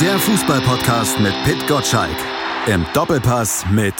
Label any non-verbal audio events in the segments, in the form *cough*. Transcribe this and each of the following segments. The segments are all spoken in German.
Der Fußballpodcast mit Pit Gottschalk. Im Doppelpass mit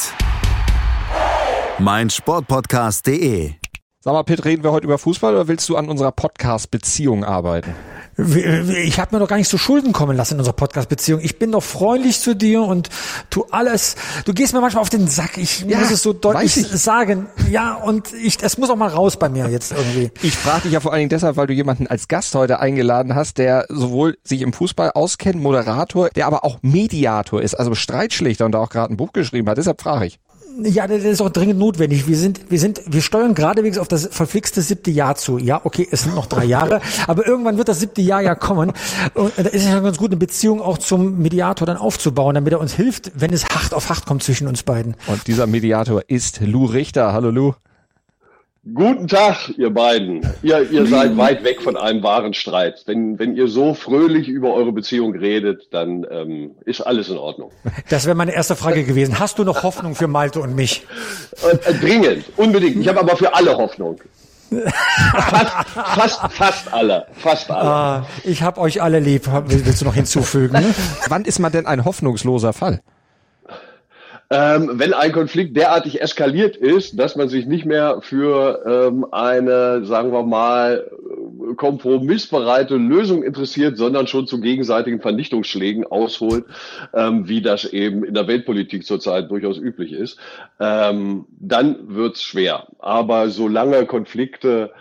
meinsportpodcast.de. Sag mal, Pitt, reden wir heute über Fußball oder willst du an unserer Podcast-Beziehung arbeiten? Ich habe mir doch gar nicht zu Schulden kommen lassen in unserer Podcast-Beziehung. Ich bin doch freundlich zu dir und tu alles. Du gehst mir manchmal auf den Sack. Ich ja, muss es so deutlich sagen. Ja, und ich, es muss auch mal raus bei mir jetzt irgendwie. Ich frage dich ja vor allen Dingen deshalb, weil du jemanden als Gast heute eingeladen hast, der sowohl sich im Fußball auskennt, Moderator, der aber auch Mediator ist, also Streitschlichter und da auch gerade ein Buch geschrieben hat. Deshalb frage ich. Ja, das ist auch dringend notwendig. Wir sind, wir sind, wir steuern geradewegs auf das verflixte siebte Jahr zu. Ja, okay, es sind noch drei Jahre, aber irgendwann wird das siebte Jahr ja kommen. Und da ist es ja ganz gut, eine Beziehung auch zum Mediator dann aufzubauen, damit er uns hilft, wenn es hart auf hart kommt zwischen uns beiden. Und dieser Mediator ist Lou Richter. Hallo Lou. Guten Tag, ihr beiden. Ihr, ihr seid weit weg von einem wahren Streit. Wenn, wenn ihr so fröhlich über eure Beziehung redet, dann ähm, ist alles in Ordnung. Das wäre meine erste Frage gewesen. Hast du noch Hoffnung für Malte und mich? Äh, äh, dringend, unbedingt. Ich habe aber für alle Hoffnung. fast, fast, fast alle, fast alle. Ah, ich habe euch alle lieb. Willst du noch hinzufügen? *laughs* Wann ist man denn ein hoffnungsloser Fall? Ähm, wenn ein Konflikt derartig eskaliert ist, dass man sich nicht mehr für ähm, eine, sagen wir mal, kompromissbereite Lösung interessiert, sondern schon zu gegenseitigen Vernichtungsschlägen ausholt, ähm, wie das eben in der Weltpolitik zurzeit durchaus üblich ist, ähm, dann wird's schwer. Aber solange Konflikte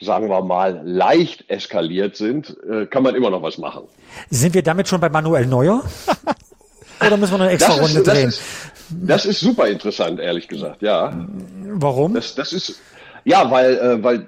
sagen wir mal, leicht eskaliert sind, äh, kann man immer noch was machen. Sind wir damit schon bei Manuel Neuer? *laughs* Oder müssen wir noch eine extra Runde drehen? Ist, das ist super interessant, ehrlich gesagt, ja. Warum? Das, das ist, ja, weil, äh, weil,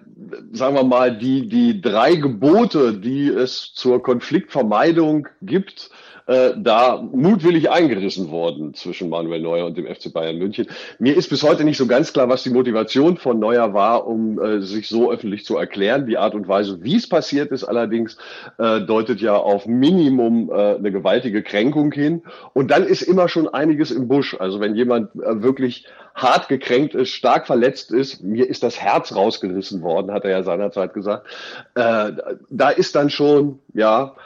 sagen wir mal, die, die drei Gebote, die es zur Konfliktvermeidung gibt, äh, da mutwillig eingerissen worden zwischen Manuel Neuer und dem FC Bayern München. Mir ist bis heute nicht so ganz klar, was die Motivation von Neuer war, um äh, sich so öffentlich zu erklären. Die Art und Weise, wie es passiert ist, allerdings äh, deutet ja auf Minimum äh, eine gewaltige Kränkung hin. Und dann ist immer schon einiges im Busch. Also wenn jemand äh, wirklich hart gekränkt ist, stark verletzt ist, mir ist das Herz rausgerissen worden, hat er ja seinerzeit gesagt. Äh, da ist dann schon, ja,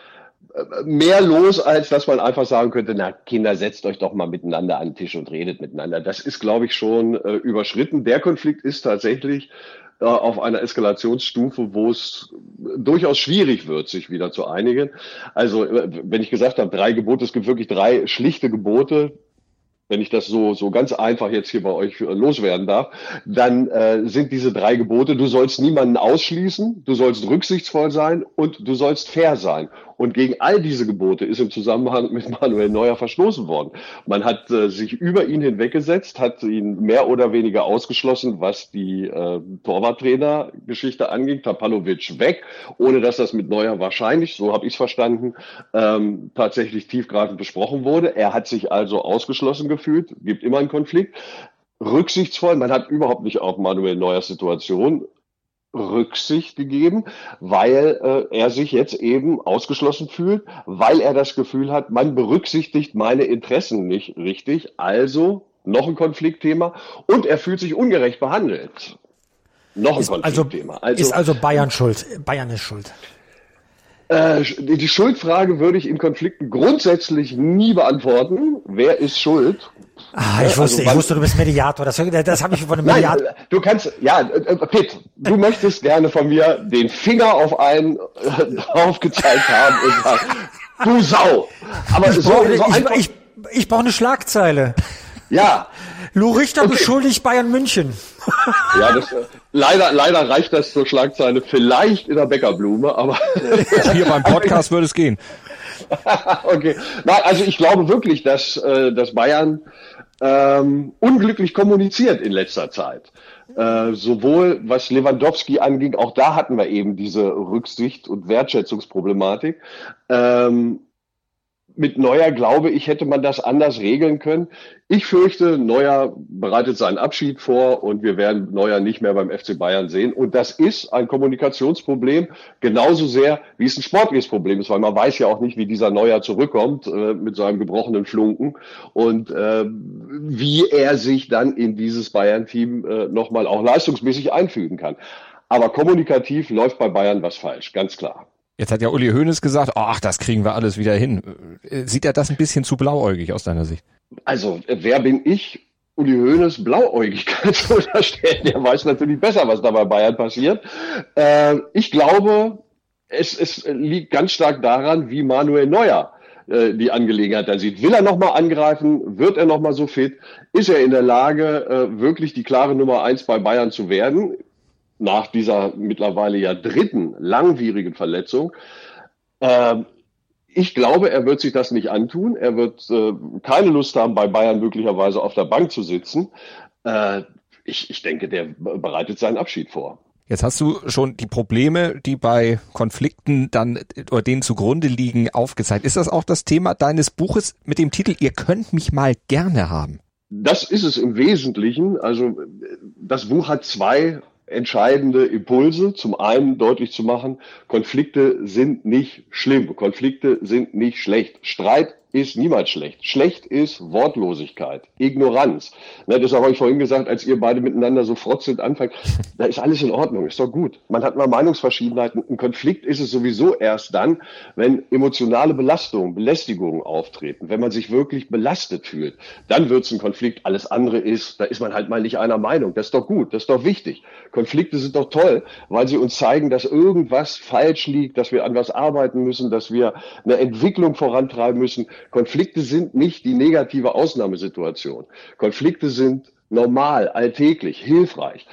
mehr los, als dass man einfach sagen könnte, na Kinder, setzt euch doch mal miteinander an den Tisch und redet miteinander. Das ist, glaube ich, schon äh, überschritten. Der Konflikt ist tatsächlich äh, auf einer Eskalationsstufe, wo es durchaus schwierig wird, sich wieder zu einigen. Also, äh, wenn ich gesagt habe, drei Gebote, es gibt wirklich drei schlichte Gebote, wenn ich das so, so ganz einfach jetzt hier bei euch loswerden darf, dann äh, sind diese drei Gebote, du sollst niemanden ausschließen, du sollst rücksichtsvoll sein und du sollst fair sein. Und gegen all diese Gebote ist im Zusammenhang mit Manuel Neuer verstoßen worden. Man hat äh, sich über ihn hinweggesetzt, hat ihn mehr oder weniger ausgeschlossen, was die äh, Torwarttrainer-Geschichte anging. Tapalovic weg, ohne dass das mit Neuer wahrscheinlich, so habe ich es verstanden, ähm, tatsächlich tiefgreifend besprochen wurde. Er hat sich also ausgeschlossen gefühlt, gibt immer einen Konflikt rücksichtsvoll. Man hat überhaupt nicht auf Manuel Neuers Situation Rücksicht gegeben, weil äh, er sich jetzt eben ausgeschlossen fühlt, weil er das Gefühl hat, man berücksichtigt meine Interessen nicht richtig. Also noch ein Konfliktthema und er fühlt sich ungerecht behandelt. Noch ein ist also Konfliktthema. Also, also, ist also Bayern schuld. Bayern ist schuld. Äh, die Schuldfrage würde ich in Konflikten grundsätzlich nie beantworten. Wer ist schuld? Ah, ich wusste, also, ich wusste, du bist Mediator. Das, das habe ich von einem Mediator. Nein, du kannst, ja, äh, Pitt, du möchtest gerne von mir den Finger auf einen äh, drauf gezeigt haben und sagen, du Sau. Aber ich so, brauche, so ich, ich, ich brauche eine Schlagzeile. Ja. Lou Richter okay. beschuldigt Bayern München. Ja, das, äh, leider, leider reicht das zur Schlagzeile vielleicht in der Bäckerblume, aber. Hier beim Podcast würde es gehen. *laughs* okay. Nein, also ich glaube wirklich, dass, äh, dass Bayern ähm, unglücklich kommuniziert in letzter Zeit. Äh, sowohl was Lewandowski anging, auch da hatten wir eben diese Rücksicht und Wertschätzungsproblematik. Ähm, mit Neuer glaube ich, hätte man das anders regeln können. Ich fürchte, Neuer bereitet seinen Abschied vor und wir werden Neuer nicht mehr beim FC Bayern sehen. Und das ist ein Kommunikationsproblem, genauso sehr wie es ein sportliches Problem ist, weil man weiß ja auch nicht, wie dieser Neuer zurückkommt äh, mit seinem gebrochenen Flunken und äh, wie er sich dann in dieses Bayern-Team äh, nochmal auch leistungsmäßig einfügen kann. Aber kommunikativ läuft bei Bayern was falsch, ganz klar. Jetzt hat ja Uli Hoeneß gesagt, ach, das kriegen wir alles wieder hin. Sieht er das ein bisschen zu blauäugig aus deiner Sicht? Also, wer bin ich, Uli Hoeneß Blauäugigkeit *laughs* zu unterstellen? Der weiß natürlich besser, was da bei Bayern passiert. Äh, ich glaube, es, es liegt ganz stark daran, wie Manuel Neuer äh, die Angelegenheit da sieht. Will er nochmal angreifen? Wird er nochmal so fit? Ist er in der Lage, äh, wirklich die klare Nummer eins bei Bayern zu werden? Nach dieser mittlerweile ja dritten langwierigen Verletzung. Ähm, ich glaube, er wird sich das nicht antun. Er wird äh, keine Lust haben, bei Bayern möglicherweise auf der Bank zu sitzen. Äh, ich, ich denke, der bereitet seinen Abschied vor. Jetzt hast du schon die Probleme, die bei Konflikten dann oder denen zugrunde liegen, aufgezeigt. Ist das auch das Thema deines Buches mit dem Titel Ihr könnt mich mal gerne haben? Das ist es im Wesentlichen. Also das Buch hat zwei entscheidende Impulse. Zum einen deutlich zu machen, Konflikte sind nicht schlimm, Konflikte sind nicht schlecht. Streit ist niemals schlecht. Schlecht ist Wortlosigkeit, Ignoranz. Ne, deshalb habe ich vorhin gesagt, als ihr beide miteinander so frotzelt anfangt, da ist alles in Ordnung, ist doch gut. Man hat mal Meinungsverschiedenheiten. Ein Konflikt ist es sowieso erst dann, wenn emotionale Belastungen, Belästigungen auftreten, wenn man sich wirklich belastet fühlt. Dann wird es ein Konflikt. Alles andere ist, da ist man halt mal nicht einer Meinung. Das ist doch gut, das ist doch wichtig. Konflikte sind doch toll, weil sie uns zeigen, dass irgendwas falsch liegt, dass wir an was arbeiten müssen, dass wir eine Entwicklung vorantreiben müssen. Konflikte sind nicht die negative Ausnahmesituation. Konflikte sind normal, alltäglich, hilfreich.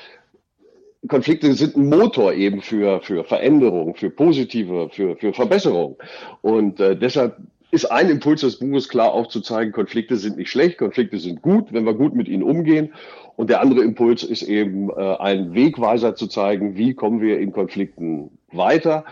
Konflikte sind ein Motor eben für, für Veränderung, für positive, für, für Verbesserung. Und äh, deshalb ist ein Impuls des Buches klar aufzuzeigen, Konflikte sind nicht schlecht, Konflikte sind gut, wenn wir gut mit ihnen umgehen. Und der andere Impuls ist eben äh, ein Wegweiser zu zeigen, wie kommen wir in Konflikten weiter.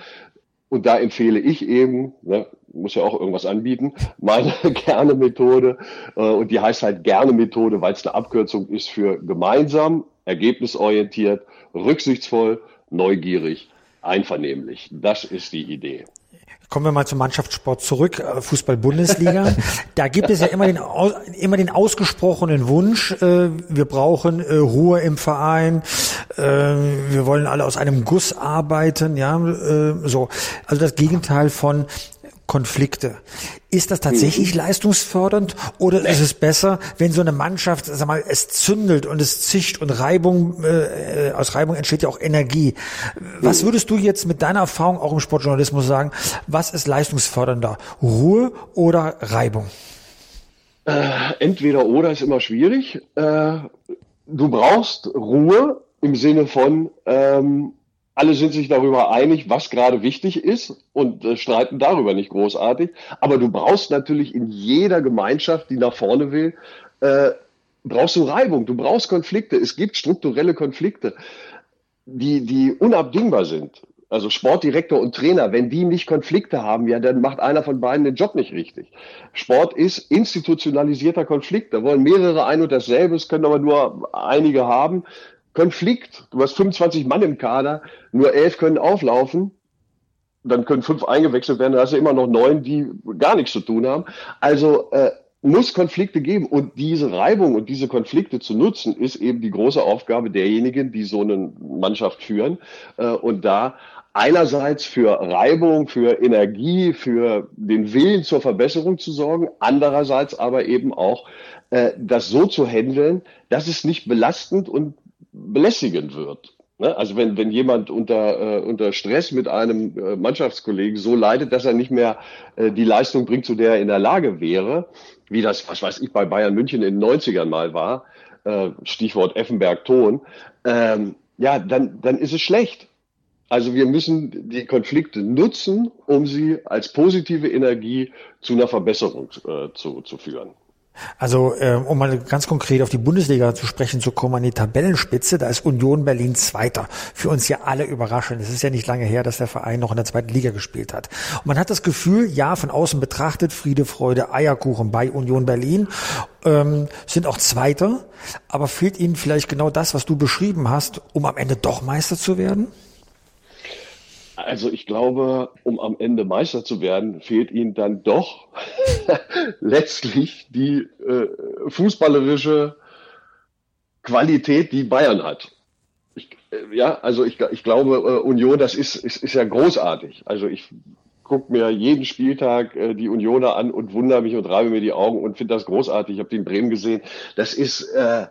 Und da empfehle ich eben, ne, muss ja auch irgendwas anbieten, meine *laughs* Gerne-Methode. Äh, und die heißt halt Gerne-Methode, weil es eine Abkürzung ist für gemeinsam, ergebnisorientiert, rücksichtsvoll, neugierig, einvernehmlich. Das ist die Idee. Kommen wir mal zum Mannschaftssport zurück, äh, Fußball-Bundesliga. da gibt es ja immer den, immer den ausgesprochenen Wunsch, äh, wir brauchen äh, Ruhe im Verein, wir wollen alle aus einem Guss arbeiten, ja, so. Also das Gegenteil von Konflikte. Ist das tatsächlich mhm. leistungsfördernd oder nee. ist es besser, wenn so eine Mannschaft, sag mal, es zündelt und es zischt und Reibung, äh, aus Reibung entsteht ja auch Energie. Was mhm. würdest du jetzt mit deiner Erfahrung auch im Sportjournalismus sagen? Was ist leistungsfördernder? Ruhe oder Reibung? Äh, entweder oder ist immer schwierig. Äh, du brauchst Ruhe im Sinne von, ähm, alle sind sich darüber einig, was gerade wichtig ist und äh, streiten darüber nicht großartig. Aber du brauchst natürlich in jeder Gemeinschaft, die nach vorne will, äh, brauchst du Reibung, du brauchst Konflikte. Es gibt strukturelle Konflikte, die, die unabdingbar sind. Also Sportdirektor und Trainer, wenn die nicht Konflikte haben, ja, dann macht einer von beiden den Job nicht richtig. Sport ist institutionalisierter Konflikt. Da wollen mehrere ein und dasselbe, es können aber nur einige haben. Konflikt. Du hast 25 Mann im Kader, nur elf können auflaufen. Dann können fünf eingewechselt werden, da hast du immer noch neun, die gar nichts zu tun haben. Also äh, muss Konflikte geben. Und diese Reibung und diese Konflikte zu nutzen, ist eben die große Aufgabe derjenigen, die so eine Mannschaft führen. Äh, und da einerseits für Reibung, für Energie, für den Willen zur Verbesserung zu sorgen, andererseits aber eben auch äh, das so zu handeln, dass es nicht belastend und belästigend wird. Ne? Also wenn, wenn jemand unter, äh, unter Stress mit einem äh, Mannschaftskollegen so leidet, dass er nicht mehr äh, die Leistung bringt, zu der er in der Lage wäre, wie das, was weiß ich, bei Bayern München in den 90ern mal war, äh, Stichwort Effenberg-Ton, ähm, ja, dann, dann ist es schlecht. Also wir müssen die Konflikte nutzen, um sie als positive Energie zu einer Verbesserung äh, zu, zu führen. Also äh, um mal ganz konkret auf die Bundesliga zu sprechen zu kommen, an die Tabellenspitze, da ist Union Berlin Zweiter. Für uns ja alle überraschend. Es ist ja nicht lange her, dass der Verein noch in der zweiten Liga gespielt hat. Und man hat das Gefühl, ja, von außen betrachtet, Friede, Freude, Eierkuchen bei Union Berlin, ähm, sind auch Zweiter. Aber fehlt ihnen vielleicht genau das, was du beschrieben hast, um am Ende doch Meister zu werden? Also ich glaube, um am Ende Meister zu werden, fehlt ihnen dann doch *laughs* letztlich die äh, fußballerische Qualität, die Bayern hat. Ich, äh, ja, also ich, ich glaube, äh, Union, das ist, ist, ist ja großartig. Also ich gucke mir jeden Spieltag äh, die Unioner an und wundere mich und reibe mir die Augen und finde das großartig. Ich habe die in Bremen gesehen. Das ist, äh,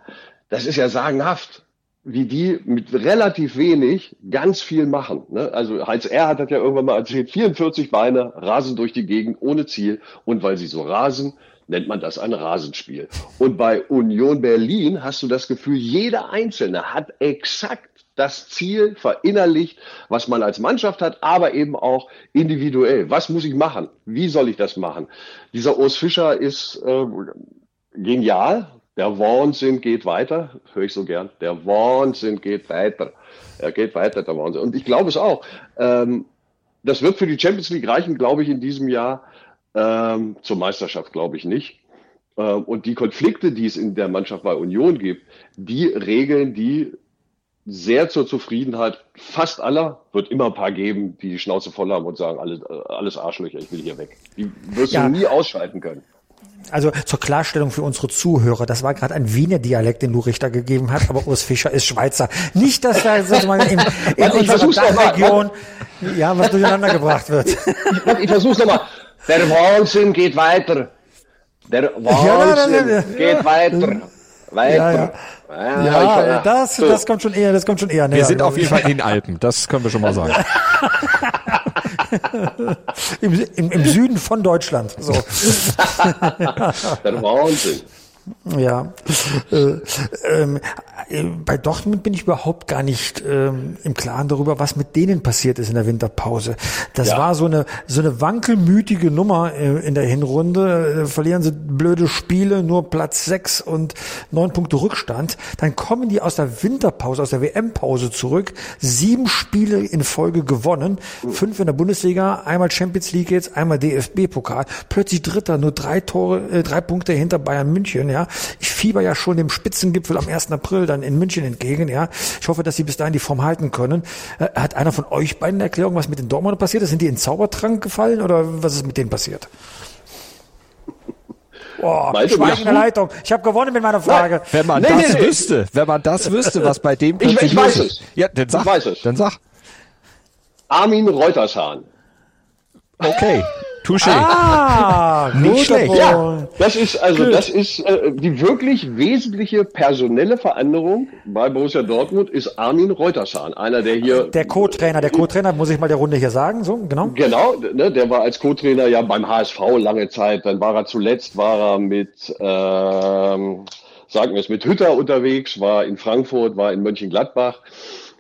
das ist ja sagenhaft wie die mit relativ wenig ganz viel machen. Ne? Also Heinz R. hat ja irgendwann mal erzählt, 44 Beine rasen durch die Gegend ohne Ziel und weil sie so rasen, nennt man das ein Rasenspiel. Und bei Union Berlin hast du das Gefühl, jeder Einzelne hat exakt das Ziel verinnerlicht, was man als Mannschaft hat, aber eben auch individuell. Was muss ich machen? Wie soll ich das machen? Dieser Urs Fischer ist äh, genial, der Wahnsinn geht weiter, höre ich so gern. Der Wahnsinn geht weiter. Er geht weiter, der Wahnsinn. Und ich glaube es auch. Ähm, das wird für die Champions League reichen, glaube ich, in diesem Jahr. Ähm, zur Meisterschaft glaube ich nicht. Ähm, und die Konflikte, die es in der Mannschaft bei Union gibt, die regeln die sehr zur Zufriedenheit fast aller. Wird immer ein paar geben, die die Schnauze voll haben und sagen, alles, alles Arschlöcher, ich will hier weg. Die wirst ja. du nie ausschalten können also zur Klarstellung für unsere Zuhörer, das war gerade ein Wiener Dialekt, den du Richter gegeben hast, aber Urs Fischer ist Schweizer. Nicht, dass da sozusagen *laughs* in, in unserer Region ja was durcheinander gebracht wird. Ich, ich versuch's nochmal. Der Wahnsinn geht weiter. Der Wahnsinn ja, geht weiter. Weiter. Ja, ja. Ja, ja ich, das, so. das kommt schon eher, das kommt schon eher näher. Wir sind auf jeden Fall in den *laughs* Alpen, das können wir schon mal sagen. *laughs* Im, im, Im, Süden von Deutschland. So. *laughs* Der Wahnsinn. Ja. Äh, ähm, bei Dortmund bin ich überhaupt gar nicht ähm, im Klaren darüber, was mit denen passiert ist in der Winterpause. Das ja. war so eine so eine wankelmütige Nummer äh, in der Hinrunde. Äh, verlieren sie blöde Spiele, nur Platz sechs und neun Punkte Rückstand. Dann kommen die aus der Winterpause, aus der WM-Pause zurück. Sieben Spiele in Folge gewonnen, fünf in der Bundesliga, einmal Champions League jetzt, einmal DFB-Pokal. Plötzlich Dritter, nur drei Tore, äh, drei Punkte hinter Bayern München ja. Ich fieber ja schon dem Spitzengipfel am 1. April dann in München entgegen, ja. Ich hoffe, dass sie bis dahin die Form halten können. Äh, hat einer von euch beiden eine Erklärung, was mit den Dortmundern passiert ist? Sind die in Zaubertrank gefallen oder was ist mit denen passiert? Oh, schweigende Leitung. Ich habe gewonnen mit meiner Frage. Nein, wenn man nee, das nee, wüsste, nee. wenn man das wüsste, was bei dem ich, ich weiß es. Ja, dann sag. Ich weiß es. Dann sag. Armin Reutershahn. Okay. Touché. Ah, *laughs* nicht schlecht. Ja, das ist also Good. das ist äh, die wirklich wesentliche personelle Veränderung bei Borussia Dortmund ist Armin Reuterschan, einer der hier der Co-Trainer, der Co-Trainer muss ich mal der Runde hier sagen, so genau. Genau, ne, der war als Co-Trainer ja beim HSV lange Zeit, dann war er zuletzt war er mit ähm, sagen wir es mit Hütter unterwegs, war in Frankfurt, war in Mönchengladbach.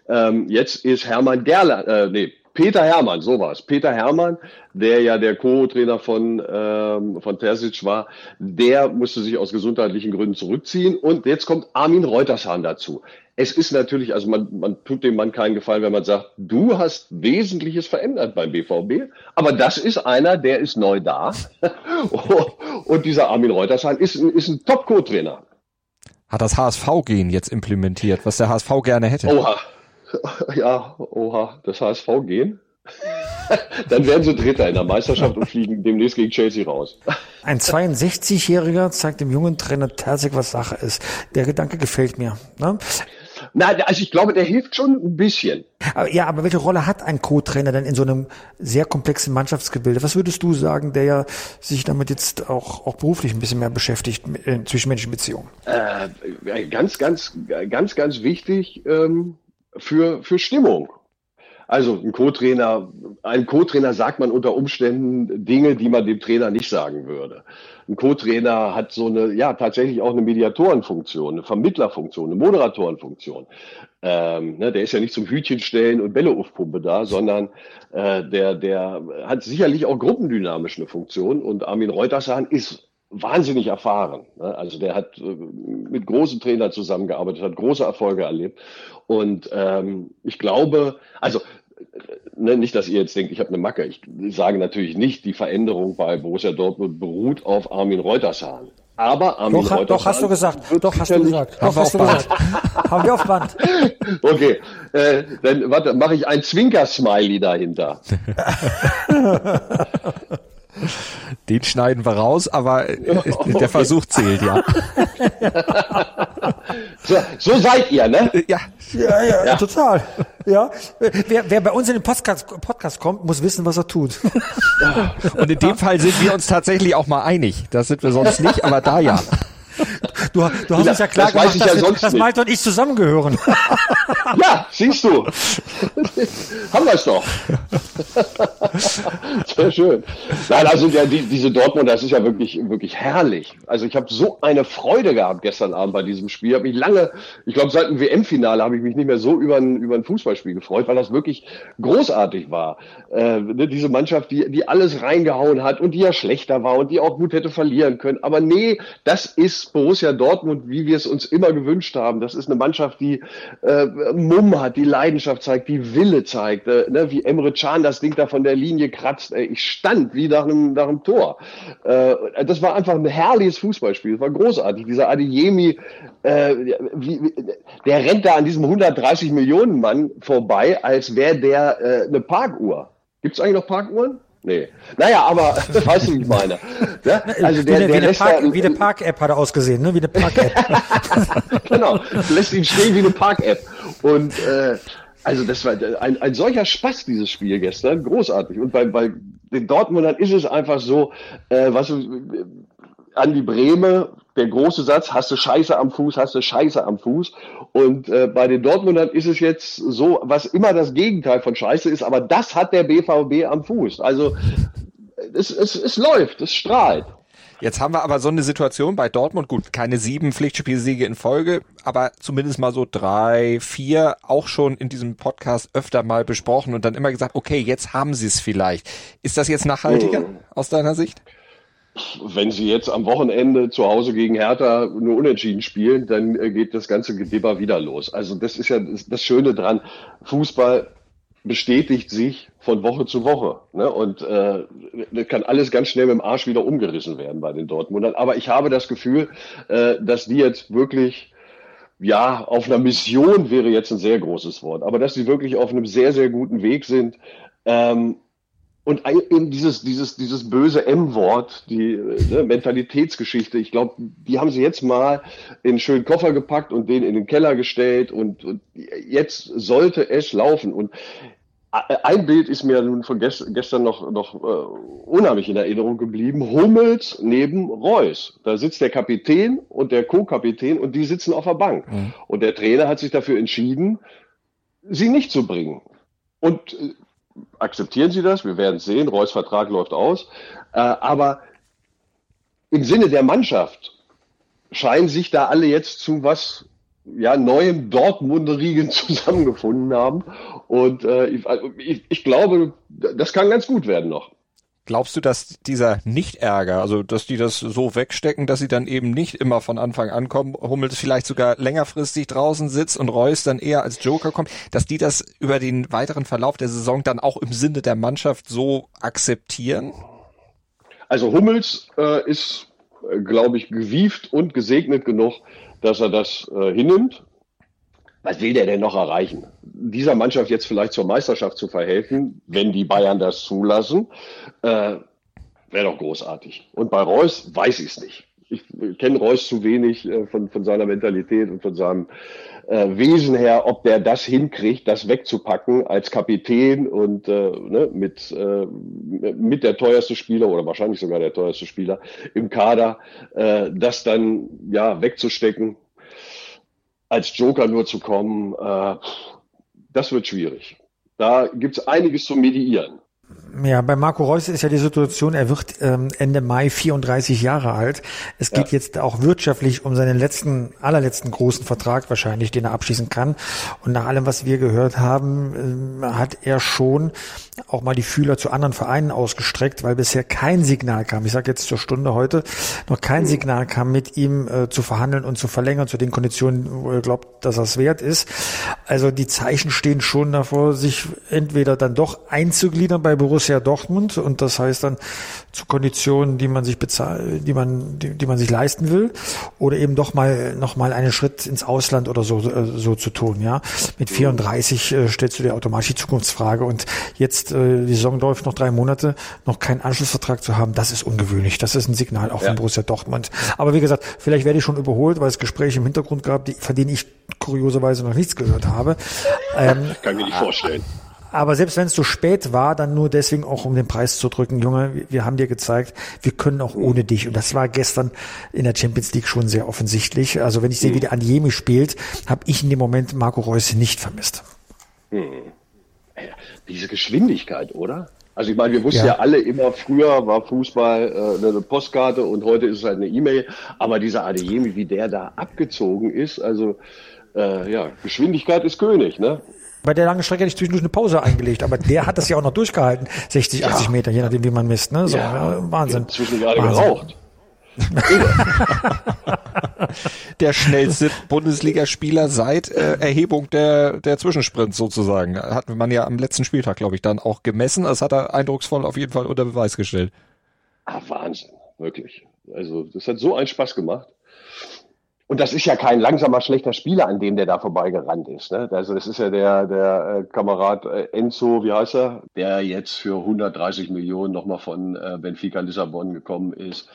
Ähm, jetzt ist Hermann Gerler, äh, nee, Peter Hermann, so war es. Peter Hermann, der ja der Co-Trainer von, ähm, von Terzic war, der musste sich aus gesundheitlichen Gründen zurückziehen. Und jetzt kommt Armin Reutershahn dazu. Es ist natürlich, also man, man tut dem Mann keinen Gefallen, wenn man sagt, du hast Wesentliches verändert beim BVB, aber das ist einer, der ist neu da. *laughs* Und dieser Armin Reutershahn ist, ist ein Top-Co-Trainer. Hat das HSV-Gen jetzt implementiert, was der HSV gerne hätte. Oha. *laughs* ja, oha, das HSV gehen. *laughs* Dann werden sie Dritter in der Meisterschaft und fliegen demnächst gegen Chelsea raus. *laughs* Ein 62-Jähriger zeigt dem jungen Trainer Terzig, was Sache ist. Der Gedanke gefällt mir. Ne? Nein, also ich glaube, der hilft schon ein bisschen. Aber, ja, aber welche Rolle hat ein Co-Trainer denn in so einem sehr komplexen Mannschaftsgebilde? Was würdest du sagen, der ja sich damit jetzt auch, auch beruflich ein bisschen mehr beschäftigt, in zwischenmenschlichen Beziehungen? Äh, ganz, ganz, ganz, ganz wichtig. Ähm für, für Stimmung. Also ein Co-Trainer, ein Co-Trainer sagt man unter Umständen Dinge, die man dem Trainer nicht sagen würde. Ein Co-Trainer hat so eine, ja, tatsächlich auch eine Mediatorenfunktion, eine Vermittlerfunktion, eine Moderatorenfunktion. Ähm, ne, der ist ja nicht zum Hütchenstellen und Bälle aufpumpe da, sondern äh, der, der hat sicherlich auch gruppendynamisch eine Funktion. Und Armin Reutershahn ist wahnsinnig erfahren. Ne? Also der hat äh, mit großen Trainern zusammengearbeitet, hat große Erfolge erlebt. Und ähm, ich glaube, also ne, nicht, dass ihr jetzt denkt, ich habe eine Macke. Ich sage natürlich nicht, die Veränderung bei Borussia Dortmund beruht auf Armin Reutershahn. Aber Armin doch, Reutershahn doch hast du gesagt. Doch hast du gesagt. Doch hast du gesagt. Haben wir auf Band. *laughs* Okay, äh, dann warte, mache ich ein Zwinker-Smiley dahinter. *laughs* Den schneiden wir raus, aber äh, *laughs* der Versuch zählt, ja. so, so seid ihr, ne? Ja. Ja, ja, ja, total. Ja. Wer, wer bei uns in den Podcast, Podcast kommt, muss wissen, was er tut. Und in dem Fall sind wir uns tatsächlich auch mal einig. Das sind wir sonst nicht, aber da ja. *laughs* Du, du hast uns ja klar das gemacht, ich dass, ja wir, dass. Malte und ich zusammengehören. *laughs* Ja, siehst du. Haben wir es doch. *laughs* Sehr schön. Nein, also der, die, diese Dortmund, das ist ja wirklich, wirklich herrlich. Also ich habe so eine Freude gehabt gestern Abend bei diesem Spiel. Ich habe mich lange, ich glaube seit dem WM-Finale habe ich mich nicht mehr so über ein, über ein Fußballspiel gefreut, weil das wirklich großartig war. Äh, ne, diese Mannschaft, die, die alles reingehauen hat und die ja schlechter war und die auch gut hätte verlieren können. Aber nee, das ist Borussia Dortmund, wie wir es uns immer gewünscht haben. Das ist eine Mannschaft, die äh, Mumm hat, die Leidenschaft zeigt, die Wille zeigt, äh, ne, wie Emre Can das Ding da von der Linie kratzt. Ey, ich stand wie nach einem, nach einem Tor. Äh, das war einfach ein herrliches Fußballspiel. Das war großartig. Dieser Adeyemi, äh, wie, wie, der rennt da an diesem 130 Millionen Mann vorbei, als wäre der äh, eine Parkuhr. Gibt es eigentlich noch Parkuhren? Nee. Naja, aber *laughs* weißt du, wie ich meine. Ja? Also wie der, der wie eine lässt Park, wie eine Park-App hat er ausgesehen, ne? Wie eine Park-App. *laughs* genau, lässt ihn stehen wie eine Park-App. Und äh, also das war ein, ein solcher Spaß, dieses Spiel gestern, großartig. Und bei, bei den Dortmundern ist es einfach so, äh, was du, an die Breme, der große Satz, hast du Scheiße am Fuß, hast du Scheiße am Fuß. Und äh, bei den Dortmundern ist es jetzt so, was immer das Gegenteil von Scheiße ist, aber das hat der BVB am Fuß. Also es, es, es läuft, es strahlt. Jetzt haben wir aber so eine Situation bei Dortmund, gut, keine sieben Pflichtspielsiege in Folge, aber zumindest mal so drei, vier, auch schon in diesem Podcast öfter mal besprochen und dann immer gesagt, okay, jetzt haben sie es vielleicht. Ist das jetzt nachhaltiger Mhm. aus deiner Sicht? Wenn sie jetzt am Wochenende zu Hause gegen Hertha nur unentschieden spielen, dann äh, geht das ganze Gedibber wieder los. Also das ist ja das, das Schöne dran. Fußball bestätigt sich von Woche zu Woche. Ne? Und äh, das kann alles ganz schnell mit dem Arsch wieder umgerissen werden bei den Dortmundern. Aber ich habe das Gefühl, äh, dass die jetzt wirklich ja, auf einer Mission wäre jetzt ein sehr großes Wort, aber dass sie wirklich auf einem sehr, sehr guten Weg sind. Ähm, und eben dieses, dieses, dieses böse M-Wort, die ne, Mentalitätsgeschichte, ich glaube, die haben sie jetzt mal in einen schönen Koffer gepackt und den in den Keller gestellt und, und jetzt sollte es laufen. Und ein Bild ist mir nun von gest gestern noch, noch äh, unheimlich in Erinnerung geblieben. Hummels neben Reus. Da sitzt der Kapitän und der Co-Kapitän und die sitzen auf der Bank. Und der Trainer hat sich dafür entschieden, sie nicht zu bringen. Und äh, akzeptieren Sie das? Wir werden sehen. Reus Vertrag läuft aus. Äh, aber im Sinne der Mannschaft scheinen sich da alle jetzt zu was ja, neuem Dortmunderigen *laughs* zusammengefunden haben. Und äh, ich, also ich, ich glaube, das kann ganz gut werden noch. Glaubst du, dass dieser Nicht-Ärger, also dass die das so wegstecken, dass sie dann eben nicht immer von Anfang an kommen, Hummels vielleicht sogar längerfristig draußen sitzt und Reus dann eher als Joker kommt, dass die das über den weiteren Verlauf der Saison dann auch im Sinne der Mannschaft so akzeptieren? Also Hummels äh, ist, äh, glaube ich, gewieft und gesegnet genug, dass er das äh, hinnimmt. Was will der denn noch erreichen? Dieser Mannschaft jetzt vielleicht zur Meisterschaft zu verhelfen, wenn die Bayern das zulassen, äh, wäre doch großartig. Und bei Reus weiß ich es nicht. Ich kenne Reus zu wenig äh, von, von seiner Mentalität und von seinem äh, Wesen her, ob der das hinkriegt, das wegzupacken als Kapitän und äh, ne, mit, äh, mit der teuerste Spieler oder wahrscheinlich sogar der teuerste Spieler im Kader, äh, das dann ja wegzustecken, als Joker nur zu kommen, äh, das wird schwierig. Da gibt's einiges zu mediieren. Ja, bei Marco Reus ist ja die Situation, er wird ähm, Ende Mai 34 Jahre alt. Es geht Ja. jetzt auch wirtschaftlich um seinen letzten, allerletzten großen Vertrag wahrscheinlich, den er abschließen kann. Und nach allem, was wir gehört haben, ähm, hat er schon auch mal die Fühler zu anderen Vereinen ausgestreckt, weil bisher kein Signal kam. Ich sage jetzt zur Stunde heute, noch kein Signal kam, mit ihm äh, zu verhandeln und zu verlängern zu den Konditionen, wo er glaubt, dass er es wert ist. Also die Zeichen stehen schon davor, sich entweder dann doch einzugliedern bei Borussia Borussia Dortmund und das heißt dann zu Konditionen, die man sich bezahlt, die man, die, die man sich leisten will, oder eben doch mal noch mal einen Schritt ins Ausland oder so äh, so zu tun. Ja, mit 34 äh, stellst du dir automatisch die Zukunftsfrage und jetzt äh, die Saison läuft noch drei Monate, noch keinen Anschlussvertrag zu haben, das ist ungewöhnlich. Das ist ein Signal auch ja. von Borussia Dortmund. Aber wie gesagt, vielleicht werde ich schon überholt, weil es Gespräche im Hintergrund gab, die, von denen ich kurioserweise noch nichts gehört habe. *laughs* Ähm, Kann mir nicht vorstellen. Aber selbst wenn es so spät war, dann nur deswegen auch, um den Preis zu drücken, Junge, wir haben dir gezeigt, wir können auch ohne dich. Und das war gestern in der Champions League schon sehr offensichtlich. Also wenn ich sehe, wie der Anjemi spielt, habe ich in dem Moment Marco Reus nicht vermisst. Hm. Diese Geschwindigkeit, oder? Also ich meine, wir wussten ja. ja, alle immer, früher war Fußball äh, eine Postkarte und heute ist es halt eine E-Mail. Aber dieser Adeyemi, wie der da abgezogen ist, also äh, ja, Geschwindigkeit ist König, ne? Bei der langen Strecke hätte ich zwischendurch eine Pause eingelegt, aber der hat das ja auch noch durchgehalten, 60, ja. 80 Meter, je nachdem, wie man misst. Ne? So, ja. Ja, Wahnsinn. Zwischen gerade Wahnsinn. geraucht. *laughs* der schnellste Bundesligaspieler seit äh, Erhebung der, der Zwischensprints sozusagen. Hat man ja am letzten Spieltag, glaube ich, dann auch gemessen. Das hat er eindrucksvoll auf jeden Fall unter Beweis gestellt. Ah, Wahnsinn, wirklich. Also, das hat so einen Spaß gemacht. Und das ist ja kein langsamer, schlechter Spieler, an dem der da vorbeigerannt ist. Ne? Also das ist ja der, der äh, Kamerad äh, Enzo, wie heißt er, der jetzt für 130 Millionen nochmal von äh, Benfica Lissabon gekommen ist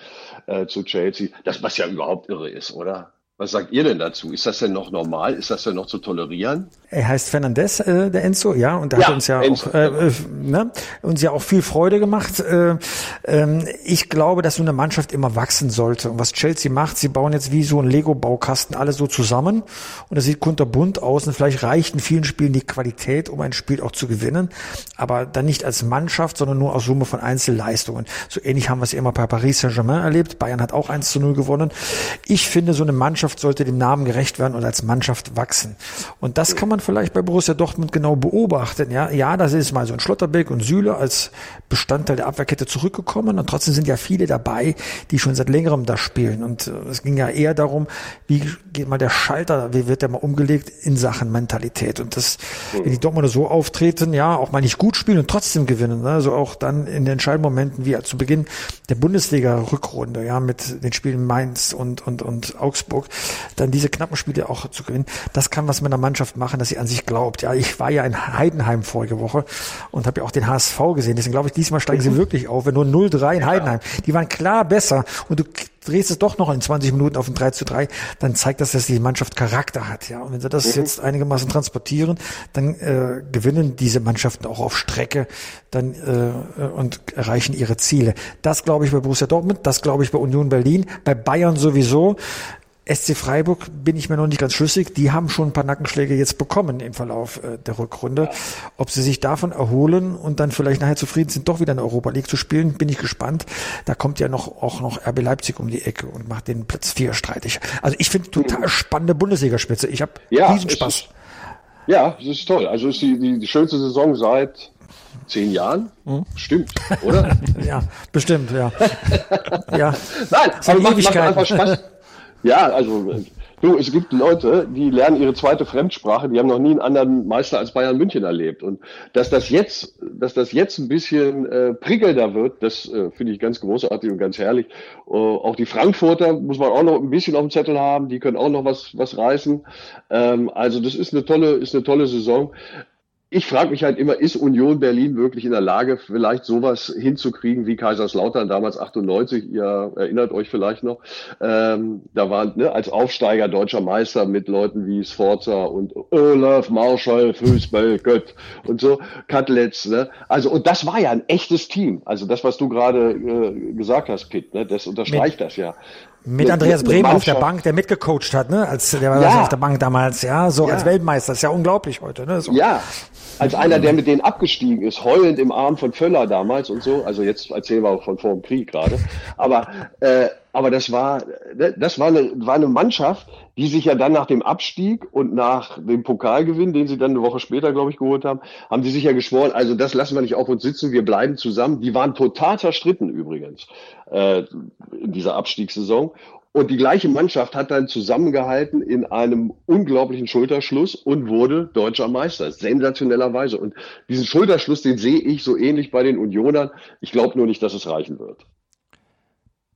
äh, zu Chelsea. Das, was ja überhaupt irre ist, oder? Was sagt ihr denn dazu? Ist das denn noch normal? Ist das denn noch zu tolerieren? Er heißt Fernandez, äh, der Enzo, ja, und der ja, hat uns ja Enzo, auch, äh, äh, ne, uns ja auch viel Freude gemacht. Äh, ähm, ich glaube, dass so eine Mannschaft immer wachsen sollte. Und was Chelsea macht, sie bauen jetzt wie so ein Lego-Baukasten alles so zusammen und das sieht kunterbunt aus und vielleicht reicht in vielen Spielen die Qualität, um ein Spiel auch zu gewinnen, aber dann nicht als Mannschaft, sondern nur aus Summe von Einzelleistungen. So ähnlich haben wir es immer bei Paris Saint-Germain erlebt. Bayern hat auch 1 zu 0 gewonnen. Ich finde, so eine Mannschaft Mannschaft sollte dem Namen gerecht werden und als Mannschaft wachsen. Und das kann man vielleicht bei Borussia Dortmund genau beobachten. Ja, ja, das ist mal so ein Schlotterbeck und Süle als Bestandteil der Abwehrkette zurückgekommen und trotzdem sind ja viele dabei, die schon seit längerem da spielen. Und äh, es ging ja eher darum, wie geht mal der Schalter, wie wird der mal umgelegt in Sachen Mentalität. Und das, wenn die Dortmunder so auftreten, ja, auch mal nicht gut spielen und trotzdem gewinnen. Ne? Also auch dann in den entscheidenden Momenten wie zu Beginn der Bundesliga-Rückrunde, ja, mit den Spielen Mainz und, und, und Augsburg, dann diese knappen Spiele auch zu gewinnen, das kann was mit einer Mannschaft machen, dass sie an sich glaubt. Ja, ich war ja in Heidenheim vorige Woche und habe ja auch den HSV gesehen. Deswegen glaube ich, diesmal steigen sie wirklich auf. Wenn nur 0-3 in Heidenheim, die waren klar besser und du drehst es doch noch in 20 Minuten auf ein 3 zu 3, dann zeigt das, dass die Mannschaft Charakter hat. Ja, und wenn sie das mhm. jetzt einigermaßen transportieren, dann äh, gewinnen diese Mannschaften auch auf Strecke dann äh, und erreichen ihre Ziele. Das glaube ich bei Borussia Dortmund, das glaube ich bei Union Berlin, bei Bayern sowieso. SC Freiburg bin ich mir noch nicht ganz schlüssig. Die haben schon ein paar Nackenschläge jetzt bekommen im Verlauf äh, der Rückrunde. Ob sie sich davon erholen und dann vielleicht nachher zufrieden sind, doch wieder in der Europa League zu spielen, bin ich gespannt. Da kommt ja noch auch noch RB Leipzig um die Ecke und macht den Platz vier streitig. Also ich finde total spannende Bundesligaspitze. Ich habe ja, riesen Spaß. Ist, ja, das ist toll. Also ist die, die, die schönste Saison seit zehn Jahren. Hm? Stimmt, oder? *laughs* ja, bestimmt, ja. *laughs* ja. Nein, aber macht, macht einfach Spaß. Ja, also du, es gibt Leute, die lernen ihre zweite Fremdsprache, die haben noch nie einen anderen Meister als Bayern München erlebt. Und dass das jetzt, dass das jetzt ein bisschen äh, prickelnder wird, das äh, finde ich ganz großartig und ganz herrlich. Äh, auch die Frankfurter muss man auch noch ein bisschen auf dem Zettel haben, die können auch noch was was reißen. Ähm, also das ist eine tolle, ist eine tolle Saison ich frage mich halt immer, ist Union Berlin wirklich in der Lage, vielleicht sowas hinzukriegen wie Kaiserslautern damals 98? Ihr erinnert euch vielleicht noch. Ähm, da waren ne, als Aufsteiger deutscher Meister mit Leuten wie Sforza und Olaf Marschall, Fußball, Gött und so, Katlitz. Ne? Also, und das war ja ein echtes Team. Also das, was du gerade äh, gesagt hast, Pitt, ne? das unterstreicht mit, das ja. Mit Andreas Brehm auf der Bank, der mitgecoacht hat, ne? Als der war ja. auf der Bank damals, ja, so ja. als Weltmeister. Das ist ja unglaublich heute, ne? So. Ja, als einer, der mit denen abgestiegen ist, heulend im Arm von Völler damals und so. Also jetzt erzählen wir auch von vor dem Krieg gerade. Aber äh, aber das war, das war eine, war eine Mannschaft, die sich ja dann nach dem Abstieg und nach dem Pokalgewinn, den sie dann eine Woche später, glaube ich, geholt haben, haben sie sich ja geschworen, also das lassen wir nicht auf uns sitzen, wir bleiben zusammen. Die waren total zerstritten übrigens äh, in dieser Abstiegssaison. Und die gleiche Mannschaft hat dann zusammengehalten in einem unglaublichen Schulterschluss und wurde deutscher Meister. Sensationellerweise. Und diesen Schulterschluss, den sehe ich so ähnlich bei den Unionern. Ich glaube nur nicht, dass es reichen wird.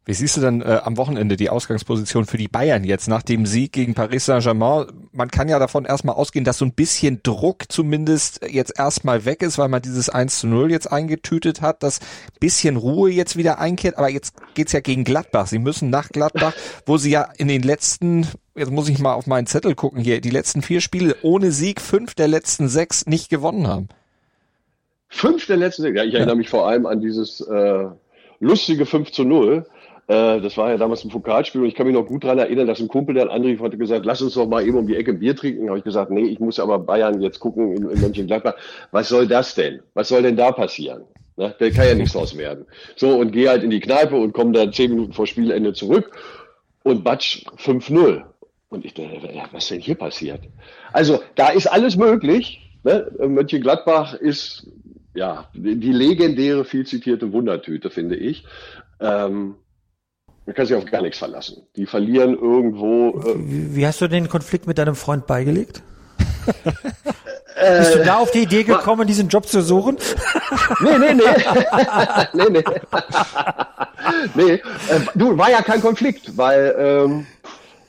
Wie siehst du denn äh, am Wochenende die Ausgangsposition für die Bayern jetzt nach dem Sieg gegen Paris Saint-Germain? Man kann ja davon erstmal ausgehen, dass so ein bisschen Druck zumindest jetzt erstmal weg ist, weil man dieses 1 zu 0 jetzt eingetütet hat, dass bisschen Ruhe jetzt wieder einkehrt. Aber jetzt geht's ja gegen Gladbach. Sie müssen nach Gladbach, wo sie ja in den letzten, jetzt muss ich mal auf meinen Zettel gucken hier, die letzten vier Spiele ohne Sieg, fünf der letzten sechs nicht gewonnen haben. Fünf der letzten sechs? Ja, ich erinnere mich vor allem an dieses äh, lustige 5 zu 0 äh, das war ja damals ein Pokalspiel und ich kann mich noch gut daran erinnern, dass ein Kumpel, der André hatte gesagt, lass uns doch mal eben um die Ecke Bier trinken. Habe ich gesagt, nee, ich muss aber Bayern jetzt gucken in, in Mönchengladbach. Was soll das denn? Was soll denn da passieren? Ne? Da kann ja nichts draus werden. So, und gehe halt in die Kneipe und komme dann zehn Minuten vor Spielende zurück und batsch 5-0. Und ich dachte, was denn hier passiert? Also, da ist alles möglich. Ne? Mönchengladbach ist ja die legendäre, viel zitierte Wundertüte, finde ich. Ähm, man kann sich auf gar nichts verlassen. Die verlieren irgendwo. Äh Wie hast du den Konflikt mit deinem Freund beigelegt? *laughs* Bist du da auf die Idee gekommen, diesen Job zu suchen? nee, nee, nee. *laughs* *laughs* nee, nee. nee. Äh, du, war ja kein Konflikt, weil ähm,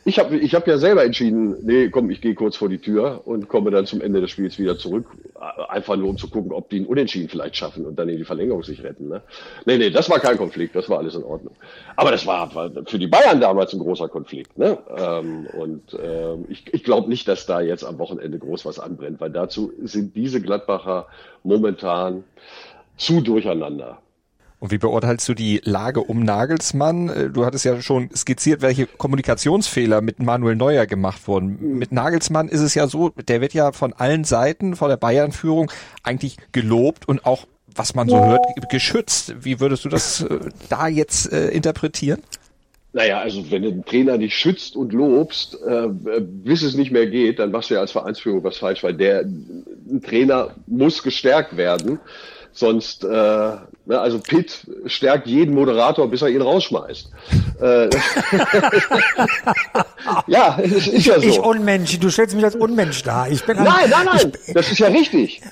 ich habe ich hab ja selber entschieden, nee, komm, ich gehe kurz vor die Tür und komme dann zum Ende des Spiels wieder zurück. Einfach nur, um zu gucken, ob die einen Unentschieden vielleicht schaffen und dann in die Verlängerung sich retten. Ne? Nee, nee, das war kein Konflikt, das war alles in Ordnung. Aber das war, für die Bayern damals ein großer Konflikt. Ne? Ähm, und ähm, ich, ich glaube nicht, dass da jetzt am Wochenende groß was anbrennt, weil dazu sind diese Gladbacher momentan zu durcheinander. Und wie beurteilst du die Lage um Nagelsmann? Äh, du hattest ja schon skizziert, welche Kommunikationsfehler mit Manuel Neuer gemacht wurden. Mit Nagelsmann ist es ja so, der wird ja von allen Seiten, von der Bayern-Führung eigentlich gelobt und auch, was man so hört, geschützt. Wie würdest du das äh, da jetzt äh, interpretieren? Naja, also wenn du den Trainer nicht schützt und lobst, äh, bis es nicht mehr geht, dann machst du ja als Vereinsführung was falsch, weil der ein Trainer muss gestärkt werden. Sonst, äh, also Pitt stärkt jeden Moderator, bis er ihn rausschmeißt. Äh, *laughs* ja, es ist ja so. Ich Unmensch, du stellst mich als Unmensch dar. Ich bin nein, nein, nein, das ist ja richtig.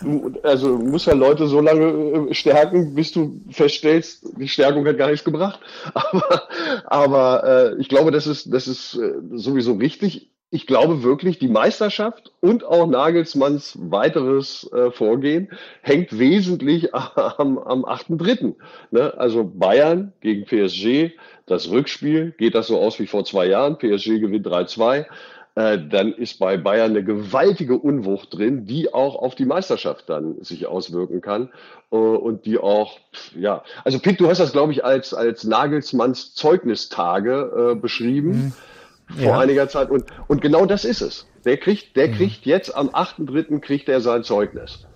Also du musst ja Leute so lange äh, stärken, bis du feststellst, die Stärkung hat gar nichts gebracht. *laughs* Aber, aber äh, ich glaube, das ist, das ist äh, sowieso richtig ich glaube wirklich, die Meisterschaft und auch Nagelsmanns weiteres äh, Vorgehen hängt wesentlich *laughs* am, am 8.3. Ne? Also Bayern gegen PSG, das Rückspiel, geht das so aus wie vor zwei Jahren, PSG gewinnt 3-2. Äh, dann ist bei Bayern eine gewaltige Unwucht drin, die auch auf die Meisterschaft dann sich auswirken kann äh, und die auch, ja, also Pitt, du hast das, glaube ich, als, als Nagelsmanns Zeugnistage äh, beschrieben. Mhm vor ja. einiger Zeit. Und, und genau das ist es. Der kriegt, der mhm. kriegt jetzt am 8.3. kriegt er sein Zeugnis.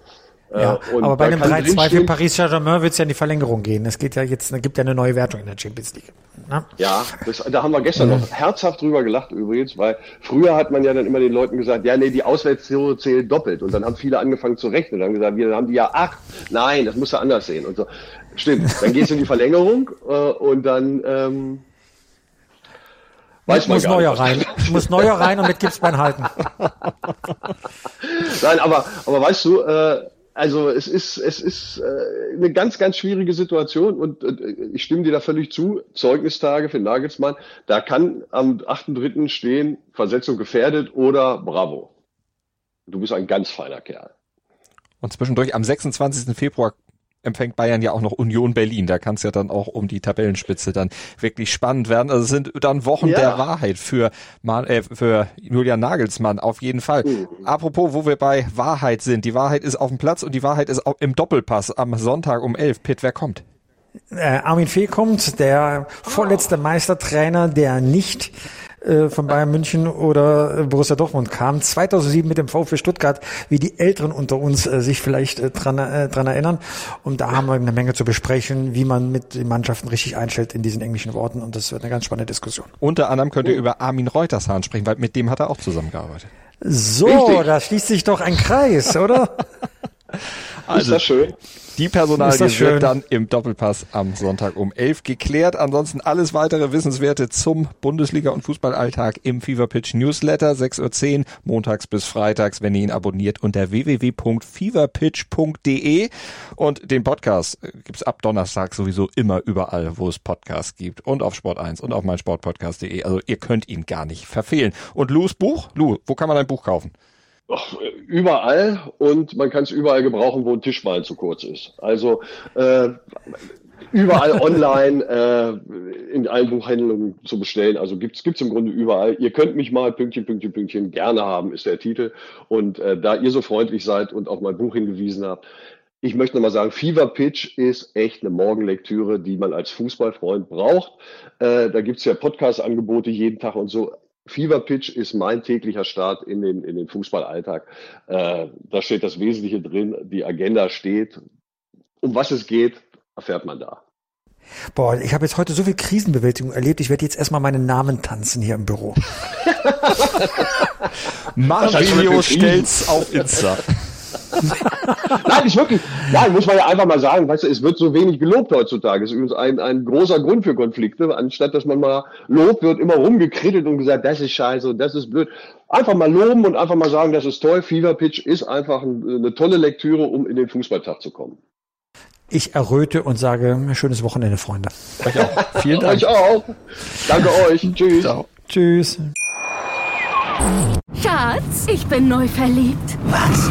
Äh, ja, äh, aber bei einem 3-2 für Paris Saint-Germain wird es ja in die Verlängerung gehen. Es geht ja jetzt, es gibt ja eine neue Wertung in der Champions League. Na? Ja, das, da haben wir gestern mhm. noch herzhaft drüber gelacht übrigens, weil früher hat man ja dann immer den Leuten gesagt, ja, nee, die Auswärtstore zählen doppelt. Und dann haben viele angefangen zu rechnen und haben gesagt, wir haben die ja acht. Nein, das muss ja anders sehen. Und so. Stimmt, dann gehst du in die Verlängerung äh, und dann ähm, Weiß muss neuer rein. muss neuer rein und mit Gipsbein halten. *laughs* Nein, aber, aber weißt du, äh, also es ist, es ist äh, eine ganz, ganz schwierige Situation und äh, ich stimme dir da völlig zu. Zeugnistage für Nagelsmann, da kann am 8.3. stehen, Versetzung gefährdet oder Bravo. Du bist ein ganz feiner Kerl. Und zwischendurch am 26. Februar empfängt Bayern ja auch noch Union Berlin. Da kann es ja dann auch um die Tabellenspitze dann wirklich spannend werden. Also es sind dann Wochen ja. der Wahrheit für, äh, für Julian Nagelsmann auf jeden Fall. Mhm. Apropos, wo wir bei Wahrheit sind. Die Wahrheit ist auf dem Platz und die Wahrheit ist auch im Doppelpass am Sonntag um 11. Pitt, wer kommt? Äh, Armin Fee kommt, der vorletzte Meistertrainer, der nicht äh, von Bayern München oder äh, Borussia Dortmund kam. 2007 mit dem VfB Stuttgart, wie die Älteren unter uns äh, sich vielleicht äh, dran, äh, dran erinnern. Und da haben wir eine Menge zu besprechen, wie man mit den Mannschaften richtig einstellt in diesen englischen Worten. Und das wird eine ganz spannende Diskussion. Unter anderem könnt ihr über Armin Reutershahn sprechen, weil mit dem hat er auch zusammengearbeitet. So, Richtig. da schließt sich doch ein Kreis, oder? Also, ist das schön? Die Personalie wird dann im Doppelpass am Sonntag um 11 geklärt. Ansonsten alles weitere Wissenswerte zum Bundesliga- und Fußballalltag im Fever Pitch Newsletter 6.10 Uhr montags bis freitags, wenn ihr ihn abonniert unter www.feverpitch.de und den Podcast äh, gibt's ab Donnerstag sowieso immer überall, wo es Podcasts gibt und auf Sport 1 und auf meinsportpodcast.de. Also ihr könnt ihn gar nicht verfehlen. Und Lou's Buch? Lou, wo kann man dein Buch kaufen? Ach, überall und man kann es überall gebrauchen, wo ein Tischbein zu kurz ist. Also äh, überall *laughs* online äh, in allen Buchhandlungen zu bestellen. Also gibt's gibt's im Grunde überall. Ihr könnt mich mal Pünktchen, Pünktchen, Pünktchen gerne haben, ist der Titel. Und äh, da ihr so freundlich seid und auf mein Buch hingewiesen habt, ich möchte nochmal sagen, Fever Pitch ist echt eine Morgenlektüre, die man als Fußballfreund braucht. Äh, da gibt's ja Podcast-Angebote jeden Tag und so. Fever Pitch ist mein täglicher Start in den, in den Fußballalltag. Äh, da steht das Wesentliche drin, die Agenda steht. Um was es geht, erfährt man da. Boah, ich habe jetzt heute so viel Krisenbewältigung erlebt. Ich werde jetzt erstmal meinen Namen tanzen hier im Büro. *laughs* Mario für stellt's auf Insta. *laughs* Nein, ist wirklich, ja, muss man ja einfach mal sagen, weißt du, es wird so wenig gelobt heutzutage. Das ist übrigens ein, ein großer Grund für Konflikte. Anstatt dass man mal lobt, wird immer rumgekrittelt und gesagt, das ist scheiße und das ist blöd. Einfach mal loben und einfach mal sagen, das ist toll. Fever Pitch ist einfach ein, eine tolle Lektüre, um in den Fußballtag zu kommen. Ich erröte und sage, schönes Wochenende, Freunde. Euch auch. *laughs* Vielen Dank. Euch auch. Danke euch. Tschüss. Ciao. Tschüss. Schatz, ich bin neu verliebt. Was?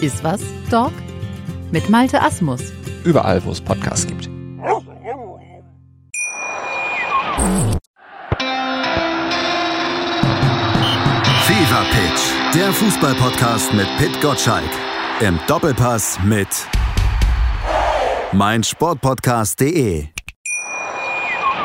Ist was, Dog? Mit Malte Asmus. Überall, wo es Podcasts gibt. Fever Pitch, der Fußballpodcast mit Pit Gottschalk. Im Doppelpass mit meinsportpodcast.de.